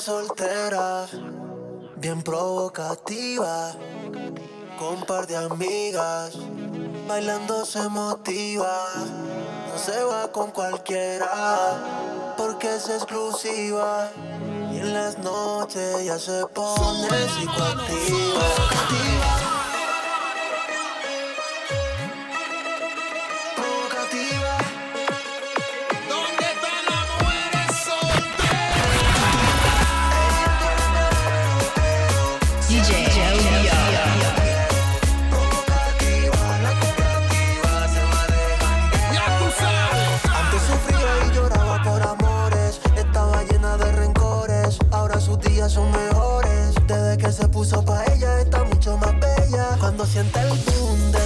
Soltera, bien provocativa, con par de amigas, bailando se motiva, no se va con cualquiera, porque es exclusiva. Y en las noches ya se pone psicoactiva. sienta el boom de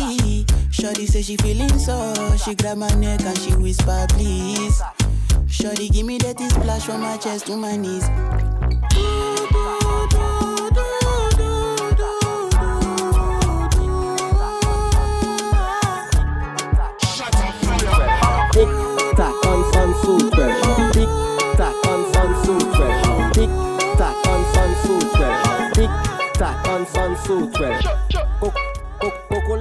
Shorty say she feeling so. She grab my neck and she whisper, please. Shorty give me that splash from my chest to my knees. Tick tock, on sun super. Tick tock, on sun super. Tick tock, on sun super. Tick tock, on sun super.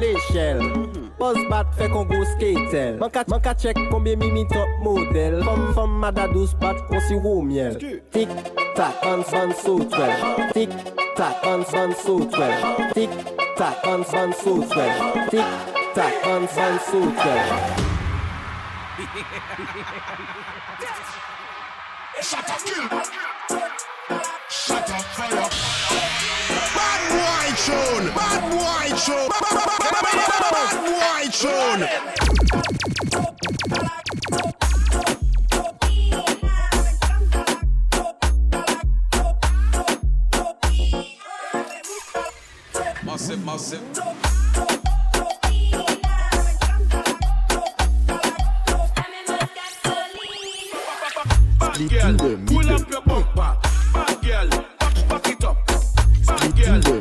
Coco l'échelle. Mm-hmm. Buzz bat fait qu'on go skatel. Man ka, man ka check combien mimi top model. Femme femme mada douce bat qu'on si roux miel. Tic tac on sun sutre. Tic tac on sun sutre. Tic tac on sun sutre. Tic tac on sun sutre. Shut up, kill. Shut up, fire. Bad boy tune. Bad boy tune. Boy tune. Massive, massive. Girl, pull up your bumper. Bad girl, back, back it up. Bad girl,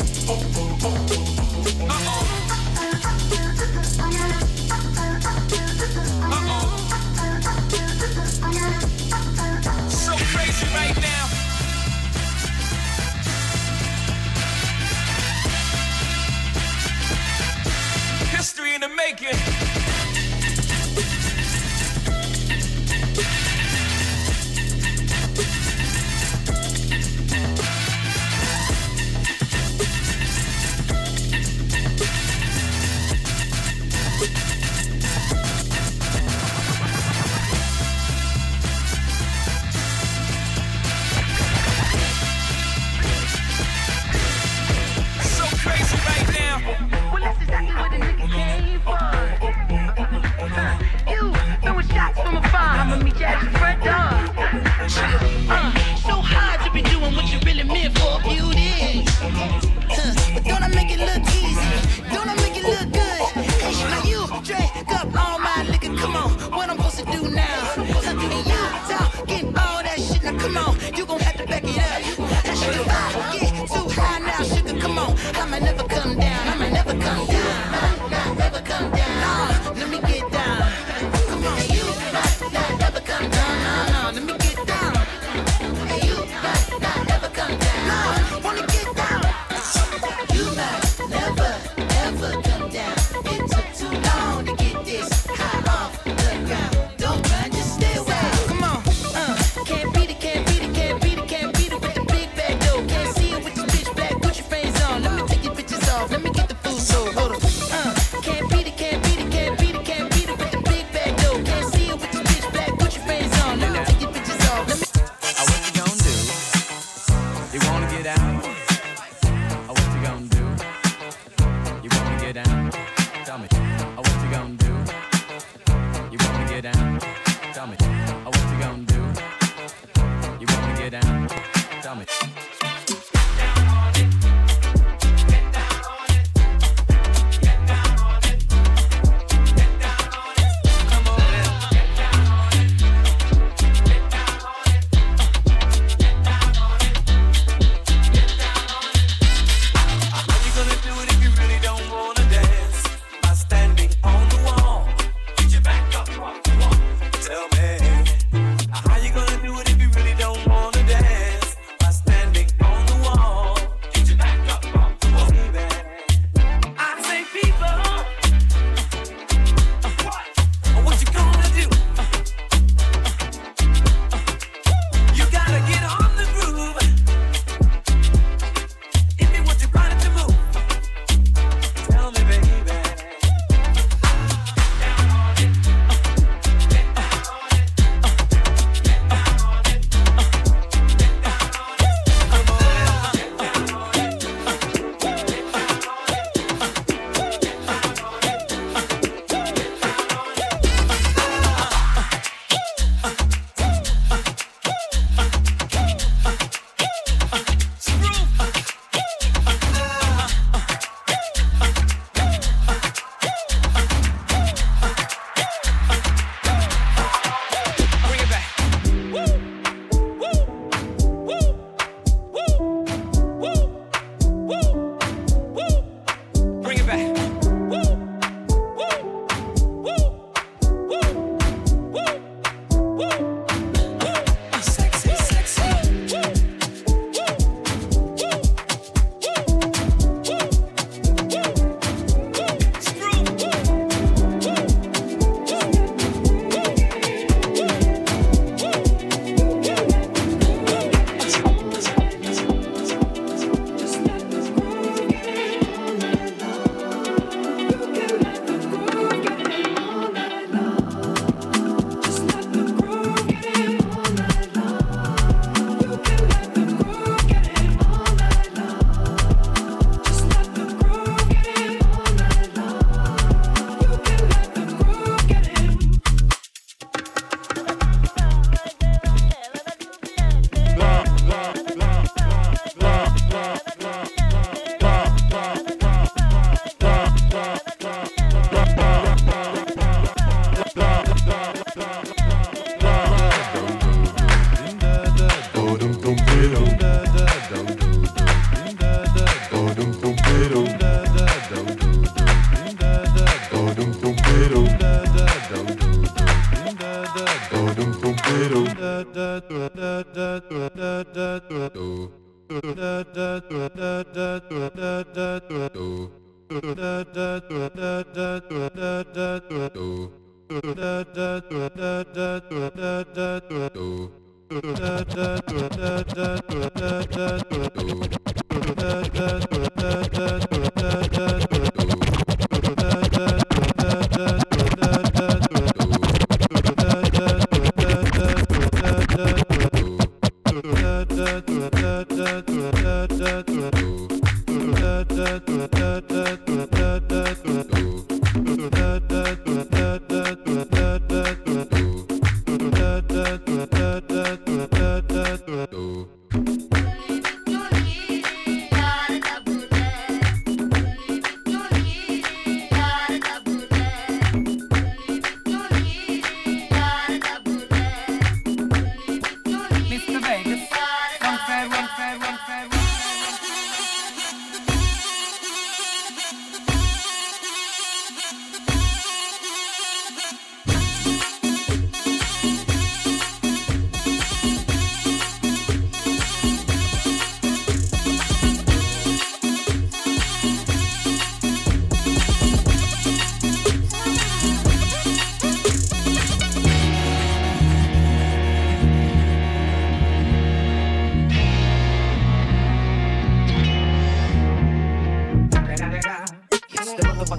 You.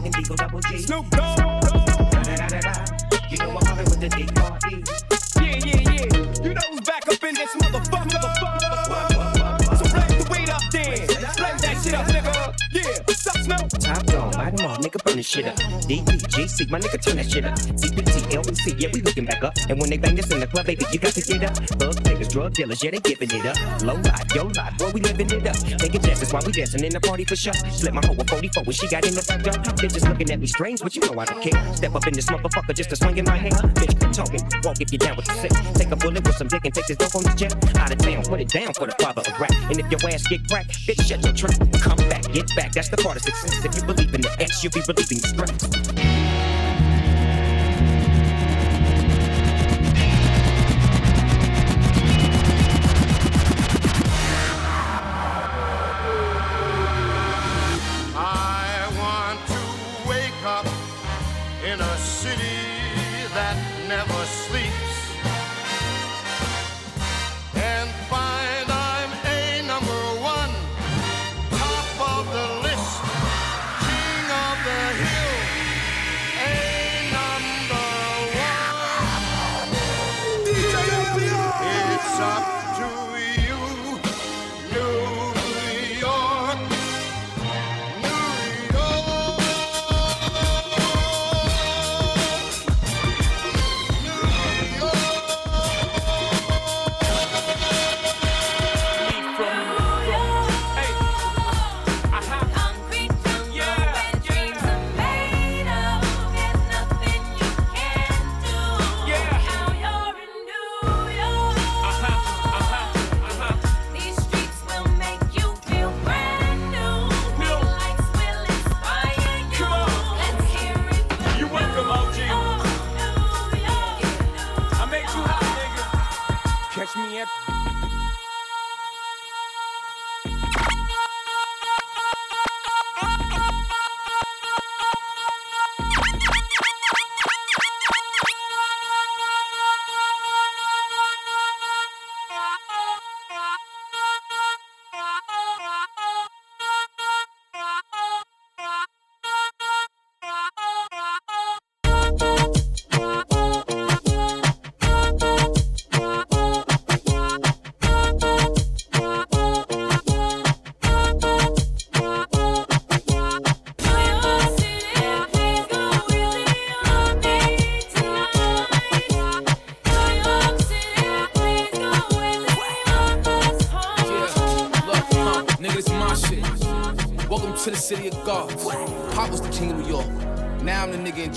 It's the motherfucking Eagle Double G. Snoop Dogg. You know I'm hollering with the. This shit up. DPGC, my nigga, turn that shit up. CPT, LBC, yeah, we looking back up. And when they bang this in the club, baby, you got to get up. Bug niggas, drug dealers, yeah, they giving it up. Low life, yo life, boy, we living it up. Taking chances while we dancing in the party for sure. Slip my hoe with 44 when she got in the back door. Bitches looking at me strange, but you know I don't care. Step up in this motherfucker just to swing in my hair. Bitch, quit talking, walk if you down with the sick. Take a bullet with some dick and take this dope on this jet. Out of town, put it down for the father of rap. And if your ass get cracked, bitch, shut your trap. Come back, get back, that's the part of success. If you believe in the X, you'll be relieving the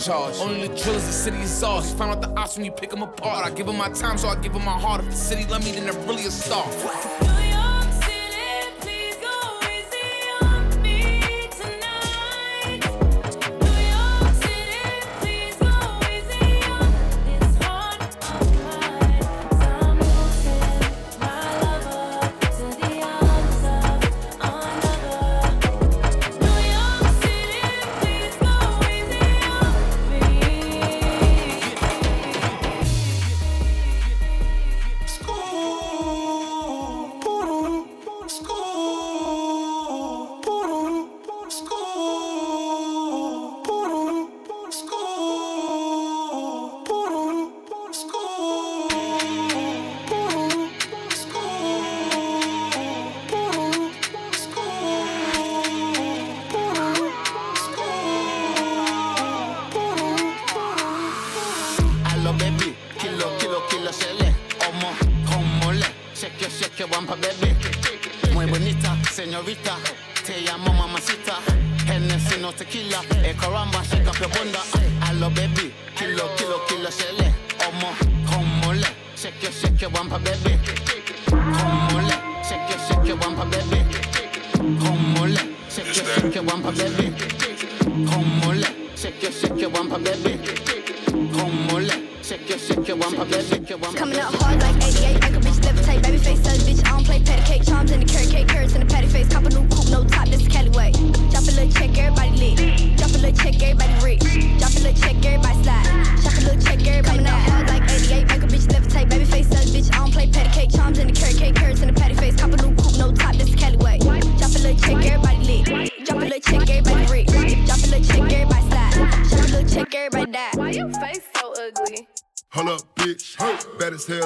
charge. Only the drillers, the city is ours. Found out the ops when you pick them apart. I give them my time, so I give them my heart. If the city love me, then they're really a star. shake your wampa, baby. Come on, shake your, shake your wampa, baby. Come on, shake your, shake your wampa, baby. Coming up hard.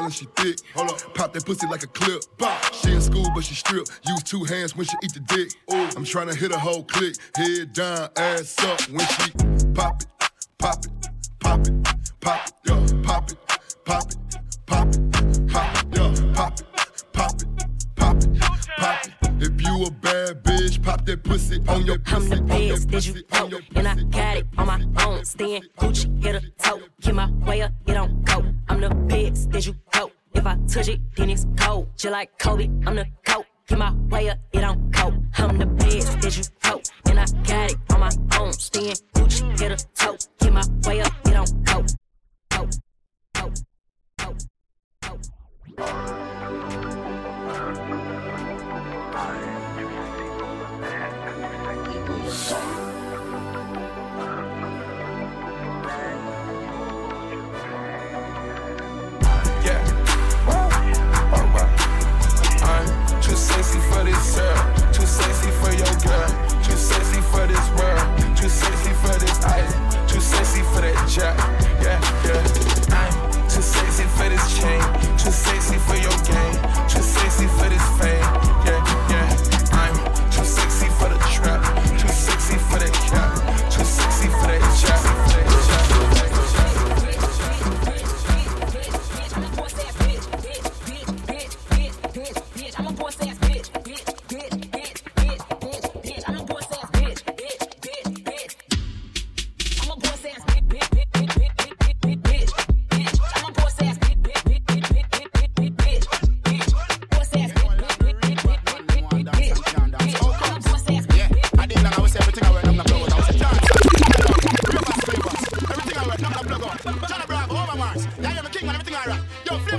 when she thick. Hold up. Pop that pussy like a clip. Bop. She in school, but she strip. Use two hands when she eat the dick. Ooh. I'm trying to hit a whole click. Head down, ass up when she pop it, pop it, pop it, pop it, yo, pop it, pop it, pop it, pop it, yo, pop it, pop it, pop it, pop it. If you a bad bitch, pop that pussy on your pussy, on your pussy, on your pussy, and I got it on my own, staying Gucci like Kobe. I'm the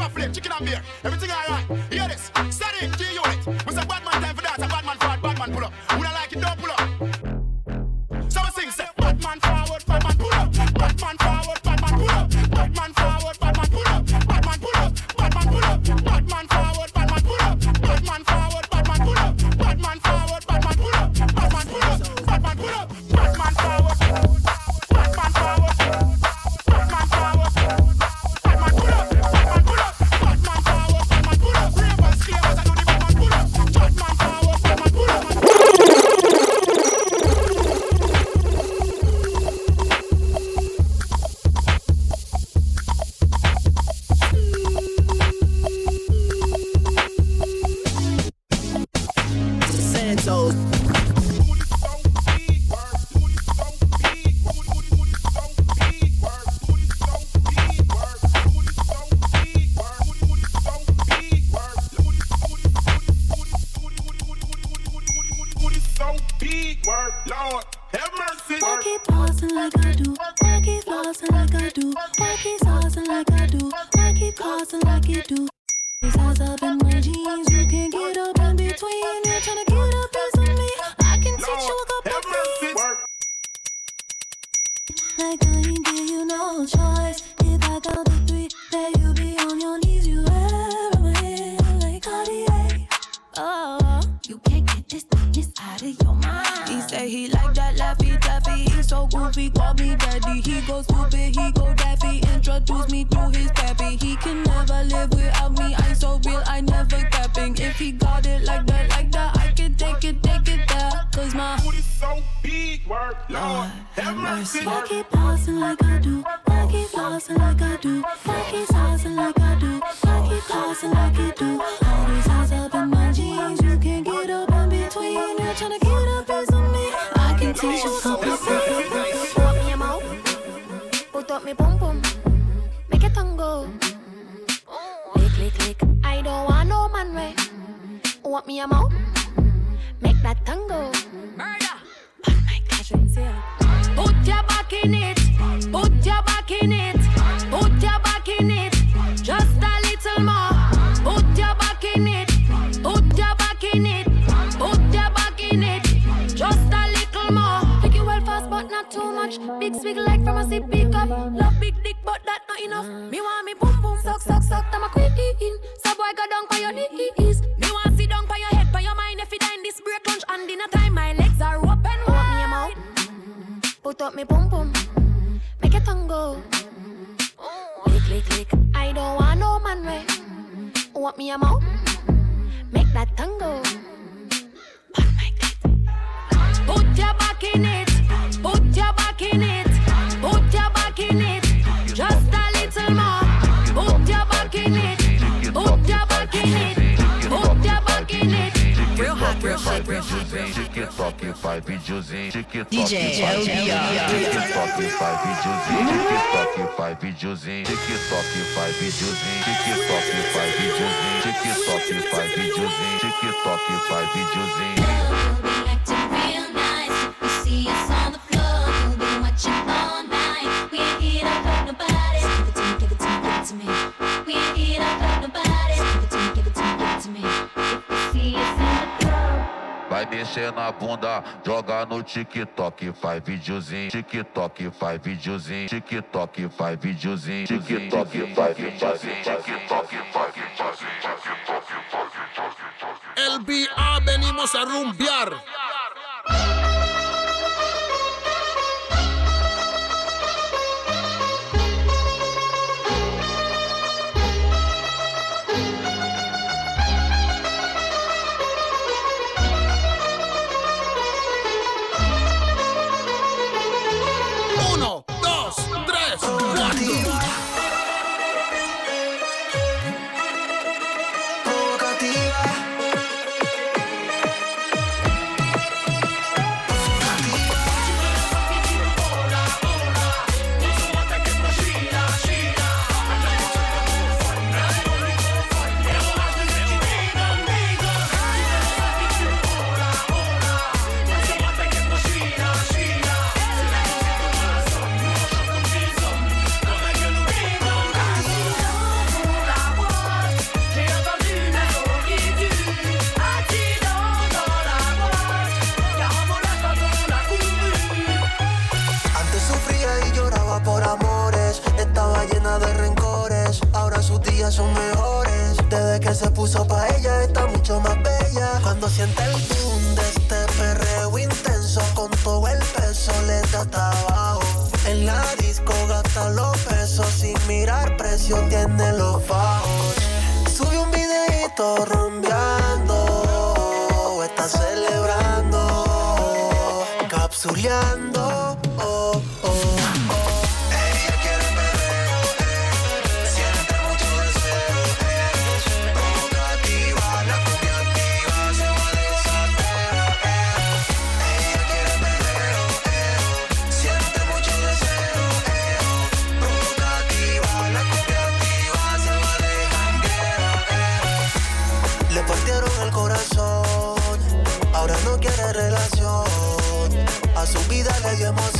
come and flip, chicken and beer. Everything alright. Hear this. Steady, G unit. We say bad man time for that. A bad man fraud, bad man pull up. Who don't like it, don't pull up. he got it like that, like that. I can take it, take it there. Cause my booty so big, work, Lord, have mercy. I keep bouncing like I do. I keep bouncing like I do. I keep bouncing like I do. I keep bouncing like I do. All these eyes up in my jeans. You can't get up in between. You're trying to get up as me. I can teach you something. Put me in my. Put up me bump. Want me a mouth? Make that tango. Murder. Put your back in it. Put your back in it. Put your back in it. Just a little more. Put your back in it. Put your back in it. Put your back in it. Just a little more. Take you well fast, but not too much. Big swig like from a sip pick up. Love big dick, but that not enough. Me want me boom boom suck suck suck. I'm a queen. So boy go down by your knees. Put up me pum pum. Make it tango. Lick lick lick. I don't want no man way. Want me a mouth? Make that tango. Put your back in it. Put your back in it. Put your back in it. Just a little more. Put your back in it. Put your back in it. Real hot, real hot, real hot, real hot. TikTok faz videozinho, TikTok DJ faz LBR. TikTok faz videozinho, TikTok faz videozinho, TikTok faz videozinho, TikTok faz videozinho, TikTok faz videozinho, TikTok faz videozinho. Mexer na bunda, joga no TikTok, faz videozinho, TikTok faz videozinho, TikTok faz videozinho, TikTok faz videozinho, TikTok faz LBA venimos a rumbear. Da trabajo. En la disco gasta los pesos sin mirar precio, tiene los bajos. Sube un videito rumbeando, está celebrando, capsuleando.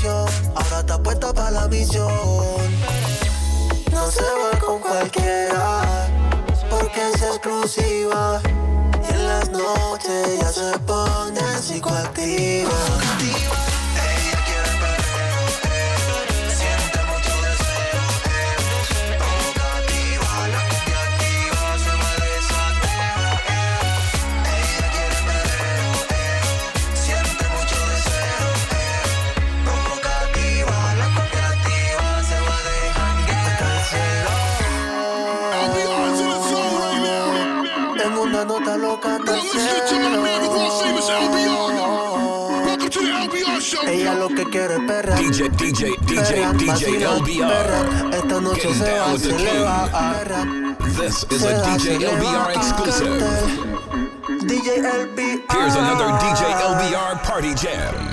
Ahora está puesta para la misión. No se va con cualquiera, porque es exclusiva. Y en las noches ya se pone DJ, DJ, DJ, DJ LBR. Esta noche se down va, with the se le va a This is a DJ LBR ah, exclusive. DJ LBR. Here's another DJ LBR party jam.